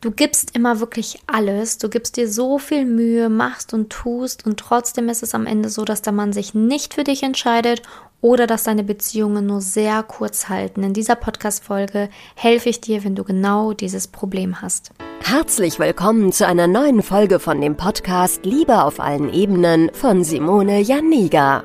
Du gibst immer wirklich alles, du gibst dir so viel Mühe, machst und tust und trotzdem ist es am Ende so, dass der Mann sich nicht für dich entscheidet oder dass deine Beziehungen nur sehr kurz halten. In dieser Podcast-Folge helfe ich dir, wenn du genau dieses Problem hast. Herzlich willkommen zu einer neuen Folge von dem Podcast Liebe auf allen Ebenen von Simone Janiga.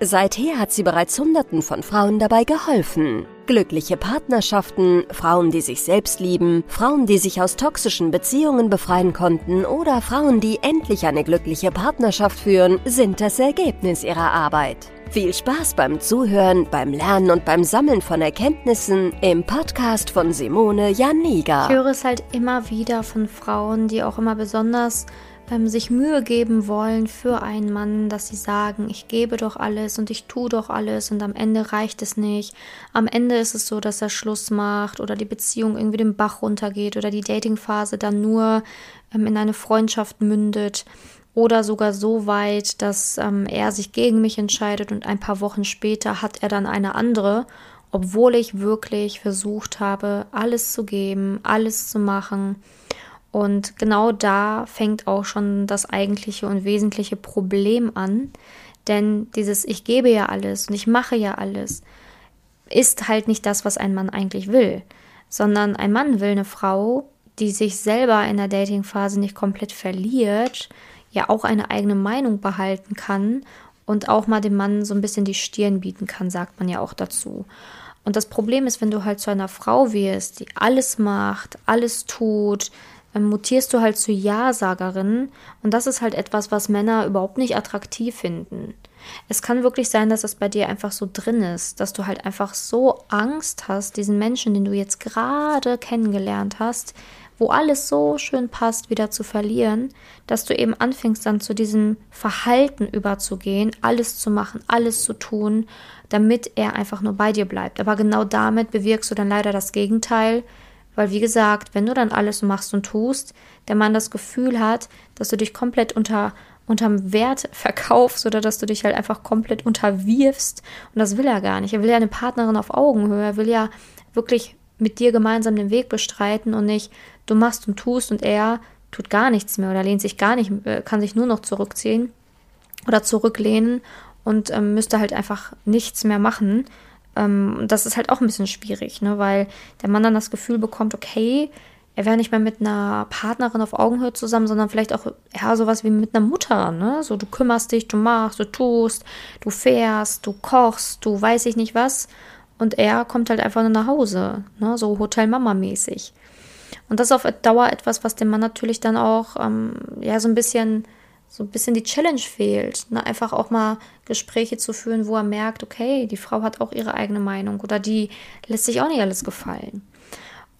Seither hat sie bereits Hunderten von Frauen dabei geholfen. Glückliche Partnerschaften, Frauen, die sich selbst lieben, Frauen, die sich aus toxischen Beziehungen befreien konnten oder Frauen, die endlich eine glückliche Partnerschaft führen, sind das Ergebnis ihrer Arbeit. Viel Spaß beim Zuhören, beim Lernen und beim Sammeln von Erkenntnissen im Podcast von Simone Janiga. Ich höre es halt immer wieder von Frauen, die auch immer besonders ähm, sich Mühe geben wollen für einen Mann, dass sie sagen, ich gebe doch alles und ich tue doch alles und am Ende reicht es nicht. Am Ende ist es so, dass er Schluss macht oder die Beziehung irgendwie den Bach runtergeht oder die Datingphase dann nur ähm, in eine Freundschaft mündet oder sogar so weit, dass ähm, er sich gegen mich entscheidet und ein paar Wochen später hat er dann eine andere, obwohl ich wirklich versucht habe, alles zu geben, alles zu machen und genau da fängt auch schon das eigentliche und wesentliche Problem an. Denn dieses Ich gebe ja alles und ich mache ja alles ist halt nicht das, was ein Mann eigentlich will. Sondern ein Mann will eine Frau, die sich selber in der Datingphase nicht komplett verliert, ja auch eine eigene Meinung behalten kann und auch mal dem Mann so ein bisschen die Stirn bieten kann, sagt man ja auch dazu. Und das Problem ist, wenn du halt zu einer Frau wirst, die alles macht, alles tut, mutierst du halt zu Ja-Sagerin und das ist halt etwas, was Männer überhaupt nicht attraktiv finden. Es kann wirklich sein, dass das bei dir einfach so drin ist, dass du halt einfach so Angst hast, diesen Menschen, den du jetzt gerade kennengelernt hast, wo alles so schön passt, wieder zu verlieren, dass du eben anfängst dann zu diesem Verhalten überzugehen, alles zu machen, alles zu tun, damit er einfach nur bei dir bleibt. Aber genau damit bewirkst du dann leider das Gegenteil, weil, wie gesagt, wenn du dann alles machst und tust, der Mann das Gefühl hat, dass du dich komplett unter unterm Wert verkaufst oder dass du dich halt einfach komplett unterwirfst. Und das will er gar nicht. Er will ja eine Partnerin auf Augenhöhe. Er will ja wirklich mit dir gemeinsam den Weg bestreiten und nicht du machst und tust und er tut gar nichts mehr oder lehnt sich gar nicht, äh, kann sich nur noch zurückziehen oder zurücklehnen und ähm, müsste halt einfach nichts mehr machen. Ähm, das ist halt auch ein bisschen schwierig, ne? weil der Mann dann das Gefühl bekommt, okay, er wäre nicht mehr mit einer Partnerin auf Augenhöhe zusammen, sondern vielleicht auch ja, sowas wie mit einer Mutter, ne? So, du kümmerst dich, du machst, du tust, du fährst, du kochst, du weiß ich nicht was. Und er kommt halt einfach nur nach Hause, ne? So Hotel-Mama-mäßig. Und das ist auf Dauer etwas, was dem Mann natürlich dann auch, ähm, ja, so ein bisschen so ein bisschen die Challenge fehlt. Ne? Einfach auch mal Gespräche zu führen, wo er merkt, okay, die Frau hat auch ihre eigene Meinung oder die lässt sich auch nicht alles gefallen.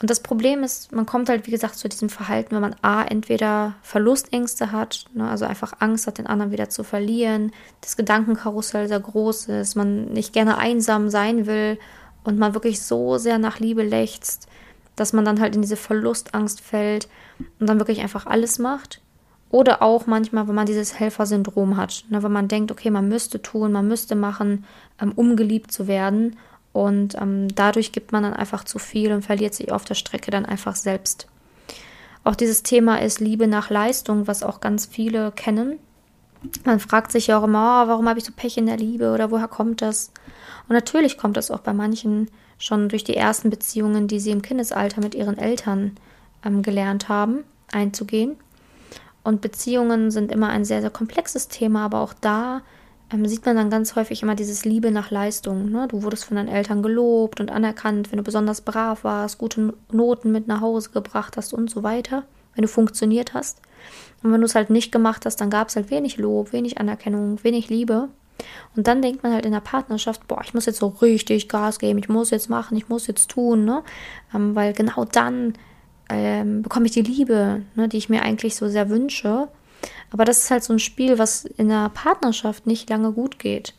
Und das Problem ist, man kommt halt, wie gesagt, zu diesem Verhalten, wenn man A, entweder Verlustängste hat, ne, also einfach Angst hat, den anderen wieder zu verlieren, das Gedankenkarussell sehr groß ist, man nicht gerne einsam sein will und man wirklich so sehr nach Liebe lechzt, dass man dann halt in diese Verlustangst fällt und dann wirklich einfach alles macht oder auch manchmal, wenn man dieses Helfersyndrom hat, ne, wenn man denkt, okay, man müsste tun, man müsste machen, ähm, um geliebt zu werden. Und ähm, dadurch gibt man dann einfach zu viel und verliert sich auf der Strecke dann einfach selbst. Auch dieses Thema ist Liebe nach Leistung, was auch ganz viele kennen. Man fragt sich ja auch immer, oh, warum habe ich so Pech in der Liebe oder woher kommt das? Und natürlich kommt das auch bei manchen schon durch die ersten Beziehungen, die sie im Kindesalter mit ihren Eltern ähm, gelernt haben, einzugehen. Und Beziehungen sind immer ein sehr, sehr komplexes Thema, aber auch da ähm, sieht man dann ganz häufig immer dieses Liebe nach Leistung. Ne? Du wurdest von deinen Eltern gelobt und anerkannt, wenn du besonders brav warst, gute Noten mit nach Hause gebracht hast und so weiter, wenn du funktioniert hast. Und wenn du es halt nicht gemacht hast, dann gab es halt wenig Lob, wenig Anerkennung, wenig Liebe. Und dann denkt man halt in der Partnerschaft, boah, ich muss jetzt so richtig Gas geben, ich muss jetzt machen, ich muss jetzt tun, ne? Ähm, weil genau dann ähm, bekomme ich die Liebe, ne, die ich mir eigentlich so sehr wünsche. Aber das ist halt so ein Spiel, was in einer Partnerschaft nicht lange gut geht.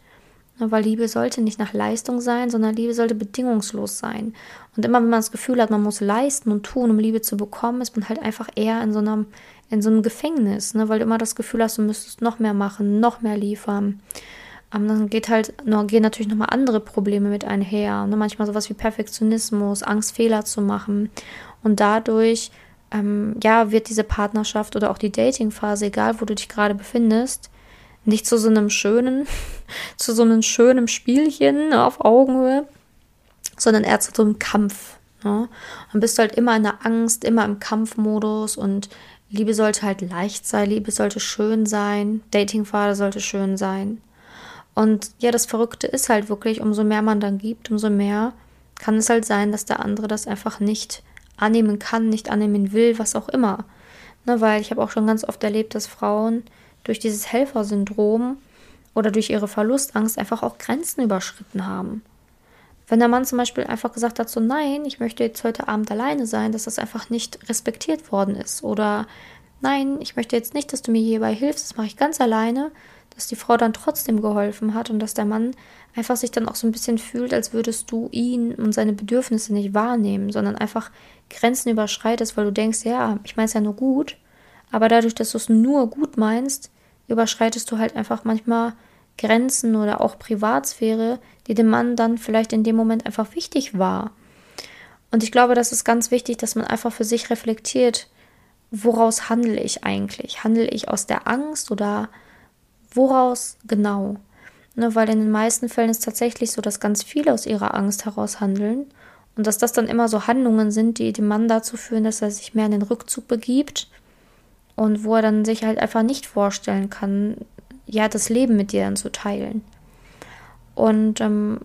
Weil Liebe sollte nicht nach Leistung sein, sondern Liebe sollte bedingungslos sein. Und immer wenn man das Gefühl hat, man muss leisten und tun, um Liebe zu bekommen, ist man halt einfach eher in so einem, in so einem Gefängnis, ne? weil du immer das Gefühl hast, du müsstest noch mehr machen, noch mehr liefern. Aber dann geht halt, gehen natürlich nochmal andere Probleme mit einher. Ne? Manchmal sowas wie Perfektionismus, Angst, Fehler zu machen. Und dadurch, ähm, ja, wird diese Partnerschaft oder auch die Datingphase, egal wo du dich gerade befindest, nicht zu so einem schönen, zu so einem schönen Spielchen ne, auf Augenhöhe, sondern eher zu so einem Kampf. Ne? Dann bist du halt immer in der Angst, immer im Kampfmodus und Liebe sollte halt leicht sein, Liebe sollte schön sein, Datingphase sollte schön sein. Und ja, das Verrückte ist halt wirklich, umso mehr man dann gibt, umso mehr kann es halt sein, dass der andere das einfach nicht annehmen kann, nicht annehmen will, was auch immer. Ne, weil ich habe auch schon ganz oft erlebt, dass Frauen durch dieses Helfersyndrom oder durch ihre Verlustangst einfach auch Grenzen überschritten haben. Wenn der Mann zum Beispiel einfach gesagt hat, so nein, ich möchte jetzt heute Abend alleine sein, dass das einfach nicht respektiert worden ist. Oder nein, ich möchte jetzt nicht, dass du mir hierbei hilfst, das mache ich ganz alleine, dass die Frau dann trotzdem geholfen hat und dass der Mann einfach sich dann auch so ein bisschen fühlt, als würdest du ihn und seine Bedürfnisse nicht wahrnehmen, sondern einfach Grenzen überschreitest, weil du denkst, ja, ich meine es ja nur gut, aber dadurch, dass du es nur gut meinst, überschreitest du halt einfach manchmal Grenzen oder auch Privatsphäre, die dem Mann dann vielleicht in dem Moment einfach wichtig war. Und ich glaube, das ist ganz wichtig, dass man einfach für sich reflektiert, woraus handle ich eigentlich? Handle ich aus der Angst oder woraus genau? Ne, weil in den meisten Fällen ist tatsächlich so, dass ganz viele aus ihrer Angst heraus handeln und dass das dann immer so Handlungen sind, die dem Mann dazu führen, dass er sich mehr in den Rückzug begibt und wo er dann sich halt einfach nicht vorstellen kann, ja, das Leben mit dir dann zu teilen. Und ähm,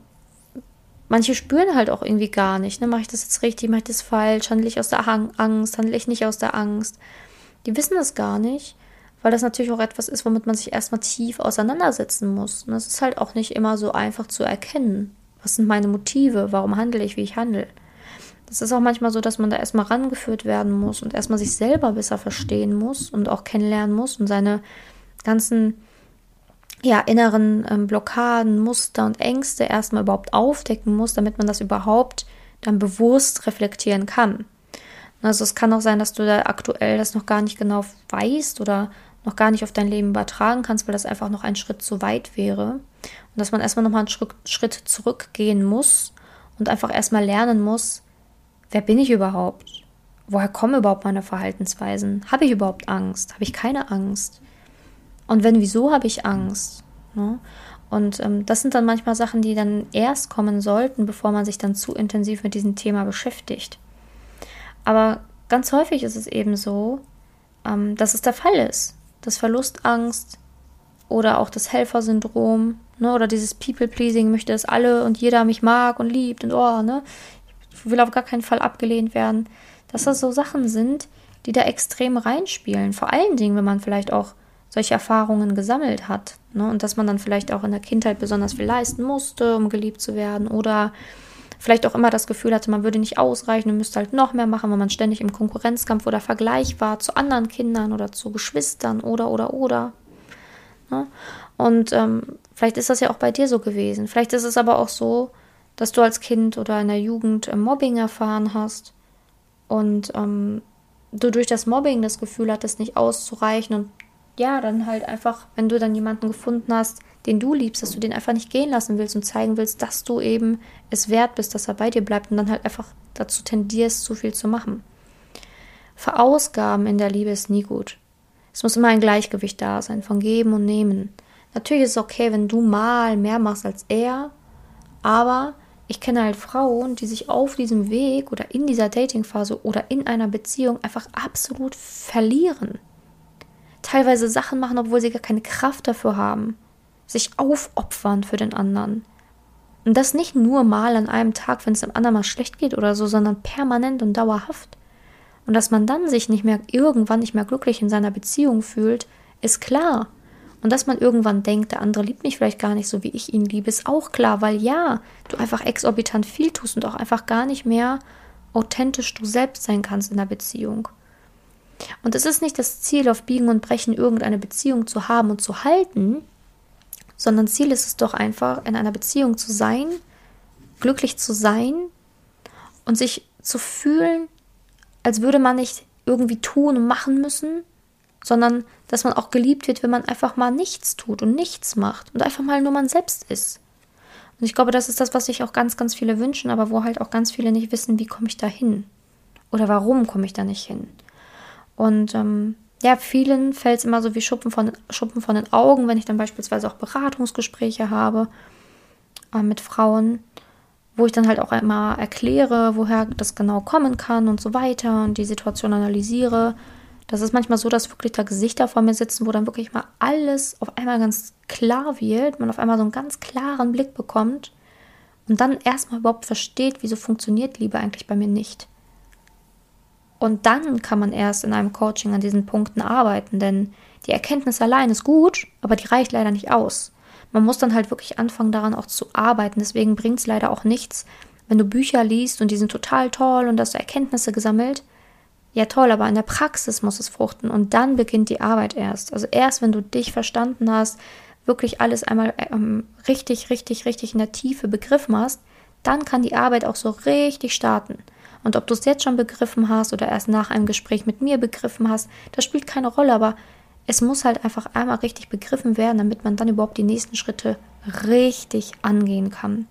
manche spüren halt auch irgendwie gar nicht, ne, mache ich das jetzt richtig, mache ich das falsch, handle ich aus der Angst, handle ich nicht aus der Angst. Die wissen das gar nicht, weil das natürlich auch etwas ist, womit man sich erstmal tief auseinandersetzen muss. Und das ist halt auch nicht immer so einfach zu erkennen. Was sind meine Motive? Warum handle ich, wie ich handle? Das ist auch manchmal so, dass man da erstmal rangeführt werden muss und erstmal sich selber besser verstehen muss und auch kennenlernen muss und seine ganzen ja, inneren ähm, Blockaden, Muster und Ängste erstmal überhaupt aufdecken muss, damit man das überhaupt dann bewusst reflektieren kann. Also es kann auch sein, dass du da aktuell das noch gar nicht genau weißt oder noch gar nicht auf dein Leben übertragen kannst, weil das einfach noch ein Schritt zu weit wäre. Und dass man erstmal nochmal einen Schritt, zurückgehen muss und einfach erstmal lernen muss, wer bin ich überhaupt? Woher kommen überhaupt meine Verhaltensweisen? Habe ich überhaupt Angst? Habe ich keine Angst? Und wenn, wieso habe ich Angst? Ne? Und ähm, das sind dann manchmal Sachen, die dann erst kommen sollten, bevor man sich dann zu intensiv mit diesem Thema beschäftigt. Aber ganz häufig ist es eben so, ähm, dass es der Fall ist. Dass Verlustangst oder auch das Helfersyndrom ne, oder dieses People-Pleasing möchte, dass alle und jeder mich mag und liebt und oh, ne, ich will auf gar keinen Fall abgelehnt werden. Dass das so Sachen sind, die da extrem reinspielen. Vor allen Dingen, wenn man vielleicht auch solche Erfahrungen gesammelt hat. Ne? Und dass man dann vielleicht auch in der Kindheit besonders viel leisten musste, um geliebt zu werden. Oder vielleicht auch immer das Gefühl hatte, man würde nicht ausreichen und müsste halt noch mehr machen, weil man ständig im Konkurrenzkampf oder Vergleich war zu anderen Kindern oder zu Geschwistern oder oder oder. Ne? Und ähm, vielleicht ist das ja auch bei dir so gewesen. Vielleicht ist es aber auch so, dass du als Kind oder in der Jugend äh, Mobbing erfahren hast und ähm, du durch das Mobbing das Gefühl hattest, nicht auszureichen und ja, dann halt einfach, wenn du dann jemanden gefunden hast, den du liebst, dass du den einfach nicht gehen lassen willst und zeigen willst, dass du eben es wert bist, dass er bei dir bleibt und dann halt einfach dazu tendierst, zu viel zu machen. Verausgaben in der Liebe ist nie gut. Es muss immer ein Gleichgewicht da sein von Geben und Nehmen. Natürlich ist es okay, wenn du mal mehr machst als er, aber ich kenne halt Frauen, die sich auf diesem Weg oder in dieser Datingphase oder in einer Beziehung einfach absolut verlieren teilweise Sachen machen, obwohl sie gar keine Kraft dafür haben, sich aufopfern für den anderen. Und das nicht nur mal an einem Tag, wenn es dem anderen mal schlecht geht oder so, sondern permanent und dauerhaft. Und dass man dann sich nicht mehr irgendwann nicht mehr glücklich in seiner Beziehung fühlt, ist klar. Und dass man irgendwann denkt, der andere liebt mich vielleicht gar nicht so, wie ich ihn liebe, ist auch klar, weil ja, du einfach exorbitant viel tust und auch einfach gar nicht mehr authentisch du selbst sein kannst in der Beziehung. Und es ist nicht das Ziel, auf Biegen und Brechen irgendeine Beziehung zu haben und zu halten, sondern Ziel ist es doch einfach, in einer Beziehung zu sein, glücklich zu sein und sich zu fühlen, als würde man nicht irgendwie tun und machen müssen, sondern dass man auch geliebt wird, wenn man einfach mal nichts tut und nichts macht und einfach mal nur man selbst ist. Und ich glaube, das ist das, was sich auch ganz, ganz viele wünschen, aber wo halt auch ganz viele nicht wissen, wie komme ich da hin? Oder warum komme ich da nicht hin? Und ähm, ja, vielen fällt es immer so wie Schuppen von, Schuppen von den Augen, wenn ich dann beispielsweise auch Beratungsgespräche habe äh, mit Frauen, wo ich dann halt auch immer erkläre, woher das genau kommen kann und so weiter und die Situation analysiere. Das ist manchmal so, dass wirklich da Gesichter vor mir sitzen, wo dann wirklich mal alles auf einmal ganz klar wird, man auf einmal so einen ganz klaren Blick bekommt und dann erstmal überhaupt versteht, wieso funktioniert Liebe eigentlich bei mir nicht. Und dann kann man erst in einem Coaching an diesen Punkten arbeiten, denn die Erkenntnis allein ist gut, aber die reicht leider nicht aus. Man muss dann halt wirklich anfangen, daran auch zu arbeiten. Deswegen bringt es leider auch nichts, wenn du Bücher liest und die sind total toll und hast du Erkenntnisse gesammelt. Ja, toll, aber in der Praxis muss es fruchten und dann beginnt die Arbeit erst. Also erst, wenn du dich verstanden hast, wirklich alles einmal ähm, richtig, richtig, richtig in der Tiefe begriffen hast, dann kann die Arbeit auch so richtig starten. Und ob du es jetzt schon begriffen hast oder erst nach einem Gespräch mit mir begriffen hast, das spielt keine Rolle, aber es muss halt einfach einmal richtig begriffen werden, damit man dann überhaupt die nächsten Schritte richtig angehen kann.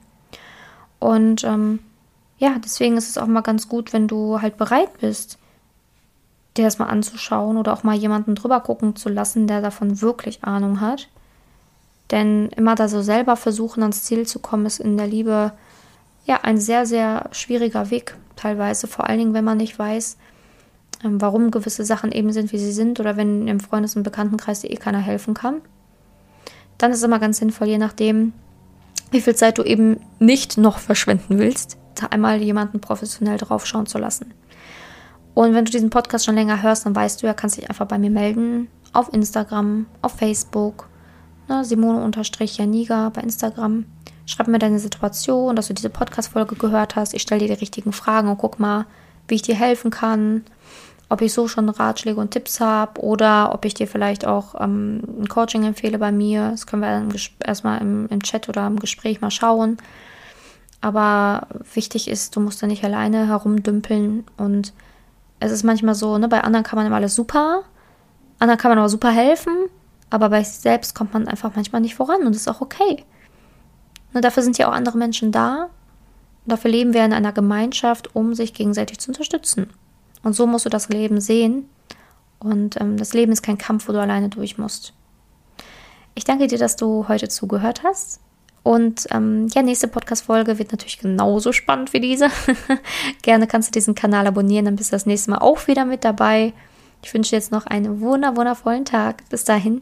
Und ähm, ja, deswegen ist es auch mal ganz gut, wenn du halt bereit bist, dir das mal anzuschauen oder auch mal jemanden drüber gucken zu lassen, der davon wirklich Ahnung hat. Denn immer da so selber versuchen, ans Ziel zu kommen, ist in der Liebe ja ein sehr, sehr schwieriger Weg teilweise. Vor allen Dingen, wenn man nicht weiß, ähm, warum gewisse Sachen eben sind, wie sie sind, oder wenn im Freundes- und Bekanntenkreis dir eh keiner helfen kann. Dann ist es immer ganz sinnvoll, je nachdem, wie viel Zeit du eben nicht noch verschwenden willst, da einmal jemanden professionell draufschauen zu lassen. Und wenn du diesen Podcast schon länger hörst, dann weißt du ja, kannst dich einfach bei mir melden. Auf Instagram, auf Facebook, ne, Simone-Janiga bei Instagram. Schreib mir deine Situation, dass du diese Podcast-Folge gehört hast. Ich stelle dir die richtigen Fragen und guck mal, wie ich dir helfen kann. Ob ich so schon Ratschläge und Tipps habe oder ob ich dir vielleicht auch ähm, ein Coaching empfehle bei mir. Das können wir erstmal im, im Chat oder im Gespräch mal schauen. Aber wichtig ist, du musst da nicht alleine herumdümpeln. Und es ist manchmal so, ne, bei anderen kann man immer alles super, anderen kann man aber super helfen, aber bei sich selbst kommt man einfach manchmal nicht voran und das ist auch okay. Und dafür sind ja auch andere Menschen da. Dafür leben wir in einer Gemeinschaft, um sich gegenseitig zu unterstützen. Und so musst du das Leben sehen. Und ähm, das Leben ist kein Kampf, wo du alleine durch musst. Ich danke dir, dass du heute zugehört hast. Und ähm, ja, nächste Podcast-Folge wird natürlich genauso spannend wie diese. Gerne kannst du diesen Kanal abonnieren, dann bist du das nächste Mal auch wieder mit dabei. Ich wünsche dir jetzt noch einen wundervollen Tag. Bis dahin,